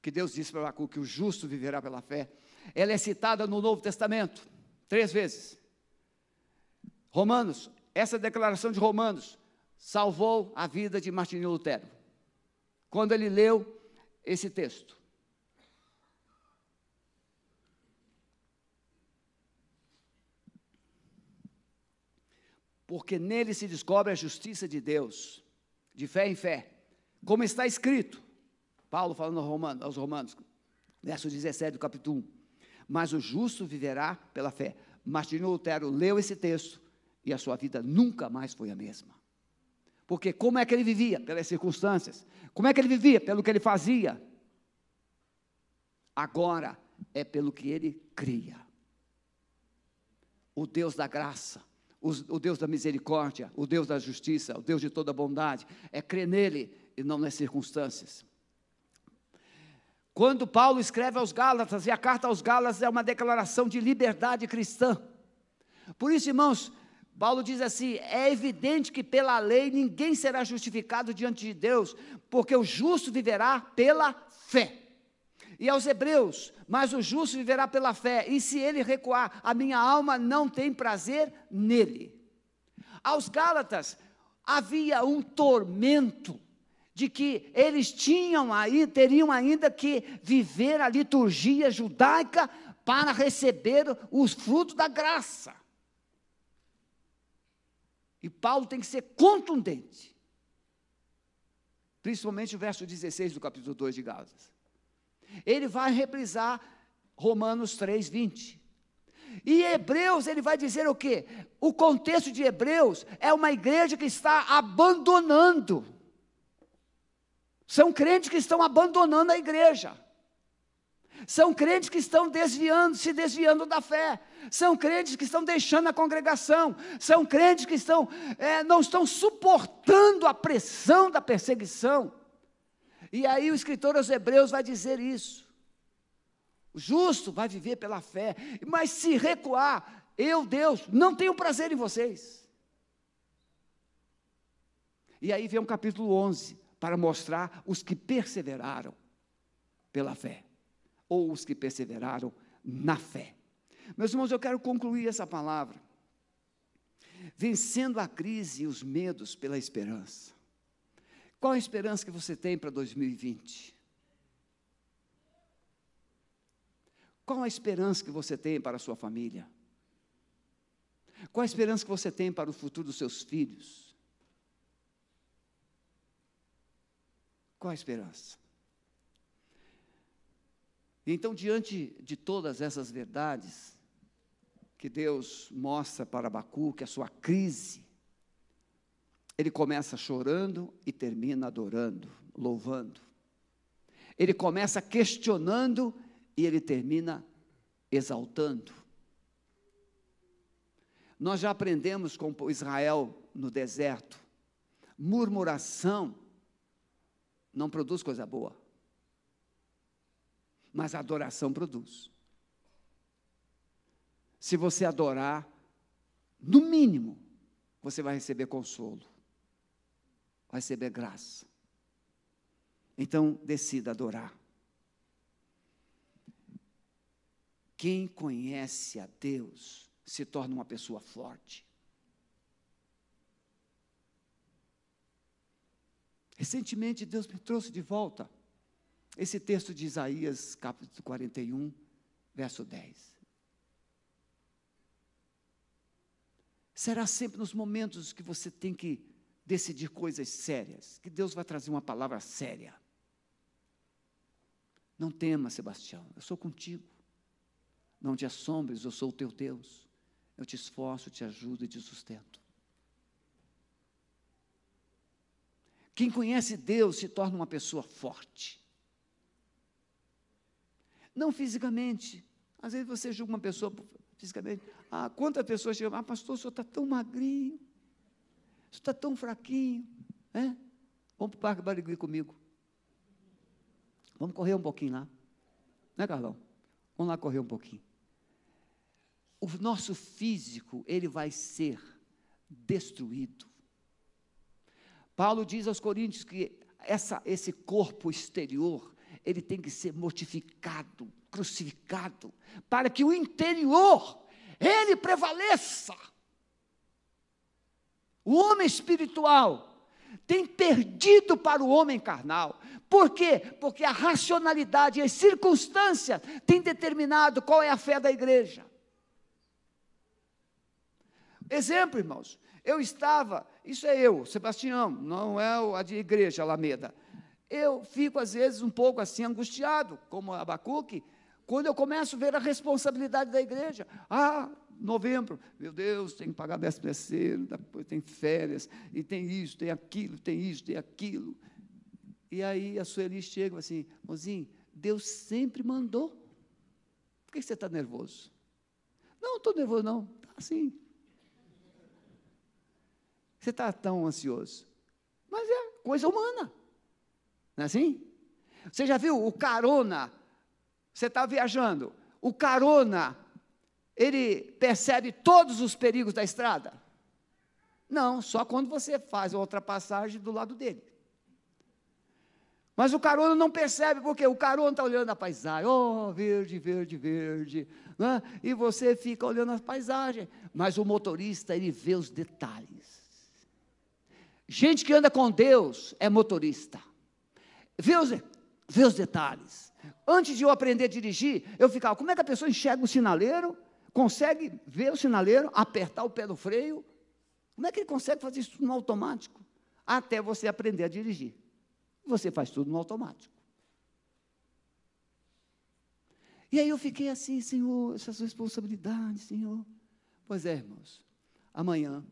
que Deus disse para Abacuque, o justo viverá pela fé, ela é citada no Novo Testamento, três vezes. Romanos, essa declaração de Romanos salvou a vida de Martinho Lutero. Quando ele leu esse texto, porque nele se descobre a justiça de Deus, de fé em fé, como está escrito, Paulo falando aos Romanos, aos Romanos verso 17 do capítulo 1. Mas o justo viverá pela fé. Martinho Lutero leu esse texto e a sua vida nunca mais foi a mesma. Porque como é que ele vivia? Pelas circunstâncias. Como é que ele vivia? Pelo que ele fazia. Agora é pelo que ele cria. O Deus da graça, o Deus da misericórdia, o Deus da justiça, o Deus de toda bondade, é crer nele e não nas circunstâncias. Quando Paulo escreve aos Gálatas, e a carta aos Gálatas é uma declaração de liberdade cristã. Por isso, irmãos, Paulo diz assim: é evidente que pela lei ninguém será justificado diante de Deus, porque o justo viverá pela fé. E aos Hebreus, mas o justo viverá pela fé, e se ele recuar, a minha alma não tem prazer nele. Aos Gálatas, havia um tormento de que eles tinham aí, teriam ainda que viver a liturgia judaica para receber os frutos da graça. E Paulo tem que ser contundente. Principalmente o verso 16 do capítulo 2 de Gálatas ele vai reprisar Romanos 3, 20. E Hebreus, ele vai dizer o quê? O contexto de Hebreus é uma igreja que está abandonando. São crentes que estão abandonando a igreja. São crentes que estão desviando, se desviando da fé. São crentes que estão deixando a congregação. São crentes que estão, é, não estão suportando a pressão da perseguição. E aí o escritor aos Hebreus vai dizer isso. O justo vai viver pela fé, mas se recuar, eu, Deus, não tenho prazer em vocês. E aí vem um capítulo 11 para mostrar os que perseveraram pela fé, ou os que perseveraram na fé. Meus irmãos, eu quero concluir essa palavra. Vencendo a crise e os medos pela esperança. Qual a esperança que você tem para 2020? Qual a esperança que você tem para a sua família? Qual a esperança que você tem para o futuro dos seus filhos? Qual a esperança? Então, diante de todas essas verdades que Deus mostra para que a sua crise, ele começa chorando e termina adorando, louvando. Ele começa questionando e ele termina exaltando. Nós já aprendemos com Israel no deserto. Murmuração não produz coisa boa. Mas adoração produz. Se você adorar, no mínimo, você vai receber consolo, vai receber graça. Então, decida adorar. Quem conhece a Deus se torna uma pessoa forte. Recentemente, Deus me trouxe de volta esse texto de Isaías, capítulo 41, verso 10. Será sempre nos momentos que você tem que decidir coisas sérias, que Deus vai trazer uma palavra séria. Não tema, Sebastião, eu sou contigo. Não te assombres, eu sou o teu Deus. Eu te esforço, te ajudo e te sustento. Quem conhece Deus se torna uma pessoa forte. Não fisicamente. Às vezes você julga uma pessoa fisicamente. Ah, quantas pessoas chegam, ah, pastor, o senhor está tão magrinho, senhor está tão fraquinho. É? Vamos para o Parque Barigui comigo. Vamos correr um pouquinho lá. Né, Carlão? Vamos lá correr um pouquinho o nosso físico, ele vai ser destruído. Paulo diz aos Coríntios que essa, esse corpo exterior, ele tem que ser mortificado, crucificado, para que o interior, ele prevaleça. O homem espiritual tem perdido para o homem carnal. Por quê? Porque a racionalidade e as circunstâncias têm determinado qual é a fé da igreja. Exemplo, irmãos. Eu estava, isso é eu, Sebastião, não é a de igreja Alameda. Eu fico, às vezes, um pouco assim angustiado, como Abacuque, quando eu começo a ver a responsabilidade da igreja. Ah, novembro, meu Deus, tem que pagar décimo terceiro, depois tem férias, e tem isso, tem aquilo, tem isso, tem aquilo. E aí a Sueli chega assim, mozinho, Deus sempre mandou. Por que você está nervoso? Não, estou nervoso, não. Está assim. Você está tão ansioso? Mas é coisa humana. Não é assim? Você já viu o carona? Você está viajando. O carona, ele percebe todos os perigos da estrada? Não, só quando você faz a ultrapassagem do lado dele. Mas o carona não percebe, porque o carona está olhando a paisagem, oh, verde, verde, verde, né? e você fica olhando a paisagem. Mas o motorista, ele vê os detalhes. Gente que anda com Deus é motorista. Vê os, vê os detalhes. Antes de eu aprender a dirigir, eu ficava, como é que a pessoa enxerga o sinaleiro? Consegue ver o sinaleiro, apertar o pé no freio? Como é que ele consegue fazer isso no automático? Até você aprender a dirigir. Você faz tudo no automático. E aí eu fiquei assim, Senhor, essas responsabilidades, Senhor. Pois é, irmãos, amanhã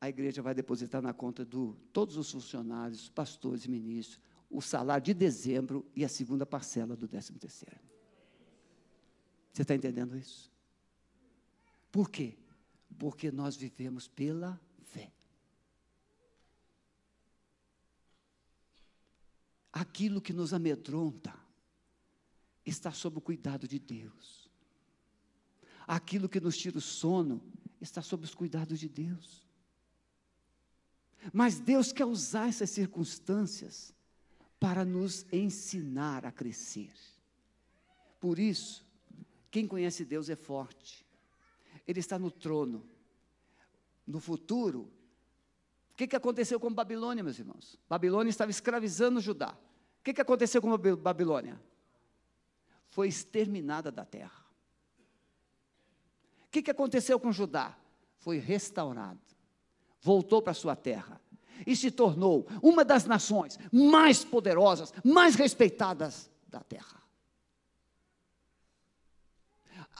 a igreja vai depositar na conta de todos os funcionários, pastores e ministros, o salário de dezembro e a segunda parcela do décimo terceiro. Você está entendendo isso? Por quê? Porque nós vivemos pela fé. Aquilo que nos amedronta está sob o cuidado de Deus. Aquilo que nos tira o sono está sob os cuidados de Deus. Mas Deus quer usar essas circunstâncias para nos ensinar a crescer. Por isso, quem conhece Deus é forte. Ele está no trono. No futuro, o que, que aconteceu com Babilônia, meus irmãos? Babilônia estava escravizando Judá. O que, que aconteceu com Babilônia? Foi exterminada da terra. O que, que aconteceu com Judá? Foi restaurado voltou para sua terra e se tornou uma das nações mais poderosas, mais respeitadas da terra.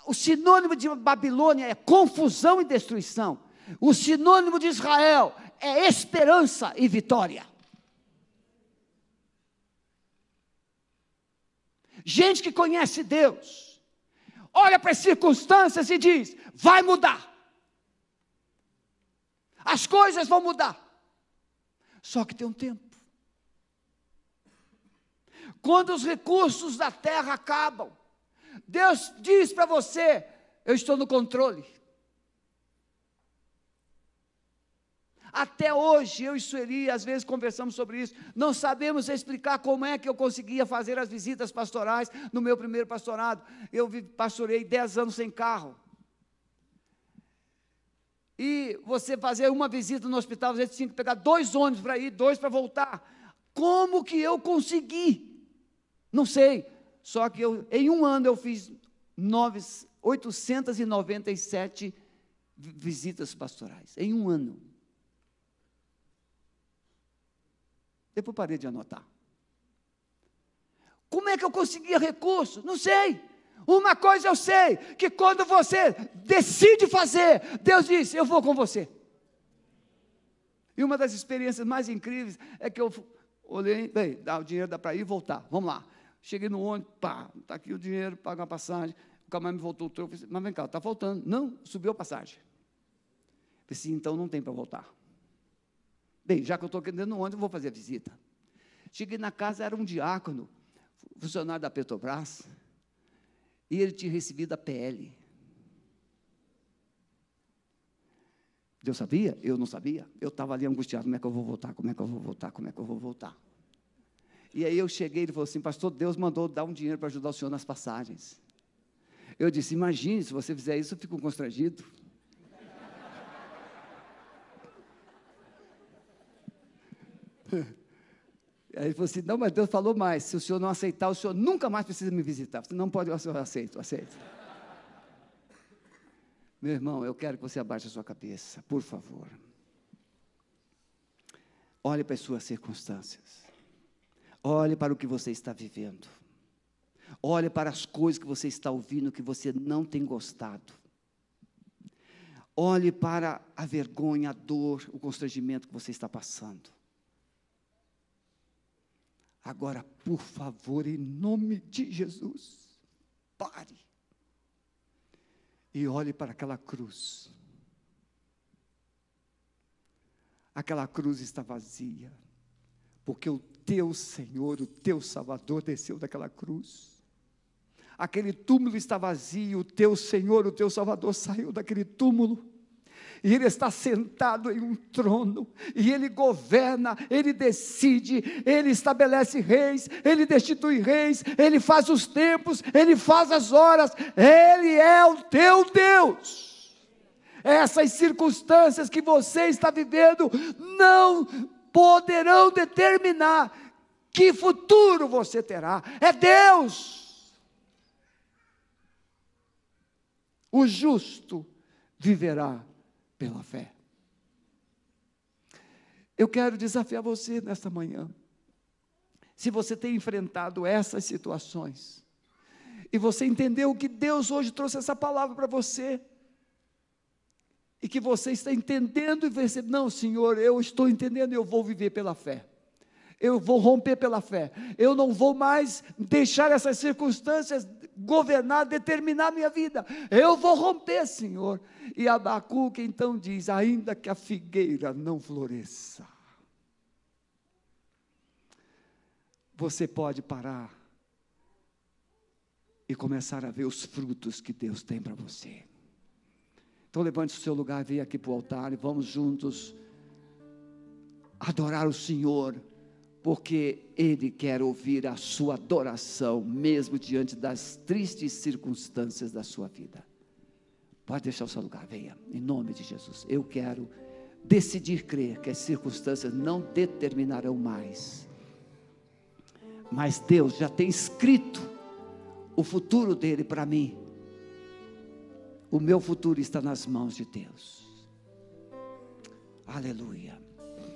O sinônimo de Babilônia é confusão e destruição. O sinônimo de Israel é esperança e vitória. gente que conhece Deus, olha para as circunstâncias e diz: vai mudar. As coisas vão mudar. Só que tem um tempo. Quando os recursos da terra acabam, Deus diz para você: eu estou no controle. Até hoje, eu e Sueli, às vezes conversamos sobre isso, não sabemos explicar como é que eu conseguia fazer as visitas pastorais no meu primeiro pastorado. Eu pastorei dez anos sem carro. E você fazer uma visita no hospital, vezes tinha que pegar dois ônibus para ir, dois para voltar. Como que eu consegui? Não sei. Só que eu, em um ano eu fiz nove, 897 visitas pastorais. Em um ano. Depois parei de anotar. Como é que eu conseguia recursos? Não sei. Uma coisa eu sei: que quando você decide fazer, Deus diz: Eu vou com você. E uma das experiências mais incríveis é que eu olhei, bem, dá o dinheiro, dá para ir e voltar. Vamos lá. Cheguei no ônibus, pá, está aqui o dinheiro, paga a passagem. O camarada me voltou o troco, mas vem cá, está faltando. Não, subiu a passagem. Disse, então não tem para voltar. Bem, já que eu estou dentro do ônibus, vou fazer a visita. Cheguei na casa, era um diácono, funcionário da Petrobras, e ele tinha recebido a PL. Deus sabia? Eu não sabia. Eu estava ali angustiado, como é que eu vou voltar, como é que eu vou voltar, como é que eu vou voltar. E aí eu cheguei, ele falou assim, pastor, Deus mandou dar um dinheiro para ajudar o senhor nas passagens. Eu disse, imagine, se você fizer isso, eu fico constrangido. Aí ele falou assim: não, mas Deus falou mais. Se o senhor não aceitar, o senhor nunca mais precisa me visitar. Você não pode, eu aceito, aceito. Meu irmão, eu quero que você abaixe a sua cabeça, por favor. Olhe para as suas circunstâncias. Olhe para o que você está vivendo. Olhe para as coisas que você está ouvindo que você não tem gostado. Olhe para a vergonha, a dor, o constrangimento que você está passando. Agora, por favor, em nome de Jesus, pare e olhe para aquela cruz. Aquela cruz está vazia, porque o teu Senhor, o teu Salvador desceu daquela cruz. Aquele túmulo está vazio, o teu Senhor, o teu Salvador saiu daquele túmulo e Ele está sentado em um trono, e Ele governa, Ele decide, Ele estabelece reis, Ele destitui reis, Ele faz os tempos, Ele faz as horas, Ele é o teu Deus. Essas circunstâncias que você está vivendo não poderão determinar que futuro você terá, é Deus. O justo viverá pela fé. Eu quero desafiar você nesta manhã. Se você tem enfrentado essas situações, e você entendeu que Deus hoje trouxe essa palavra para você, e que você está entendendo e você, não, Senhor, eu estou entendendo, eu vou viver pela fé. Eu vou romper pela fé. Eu não vou mais deixar essas circunstâncias governar, determinar minha vida. Eu vou romper, Senhor. E Abacuque então diz: ainda que a figueira não floresça, você pode parar e começar a ver os frutos que Deus tem para você. Então levante o seu lugar, venha aqui para o altar e vamos juntos adorar o Senhor porque Ele quer ouvir a sua adoração, mesmo diante das tristes circunstâncias da sua vida. Pode deixar o seu lugar, venha, em nome de Jesus. Eu quero decidir crer que as circunstâncias não determinarão mais, mas Deus já tem escrito o futuro dele para mim. O meu futuro está nas mãos de Deus. Aleluia.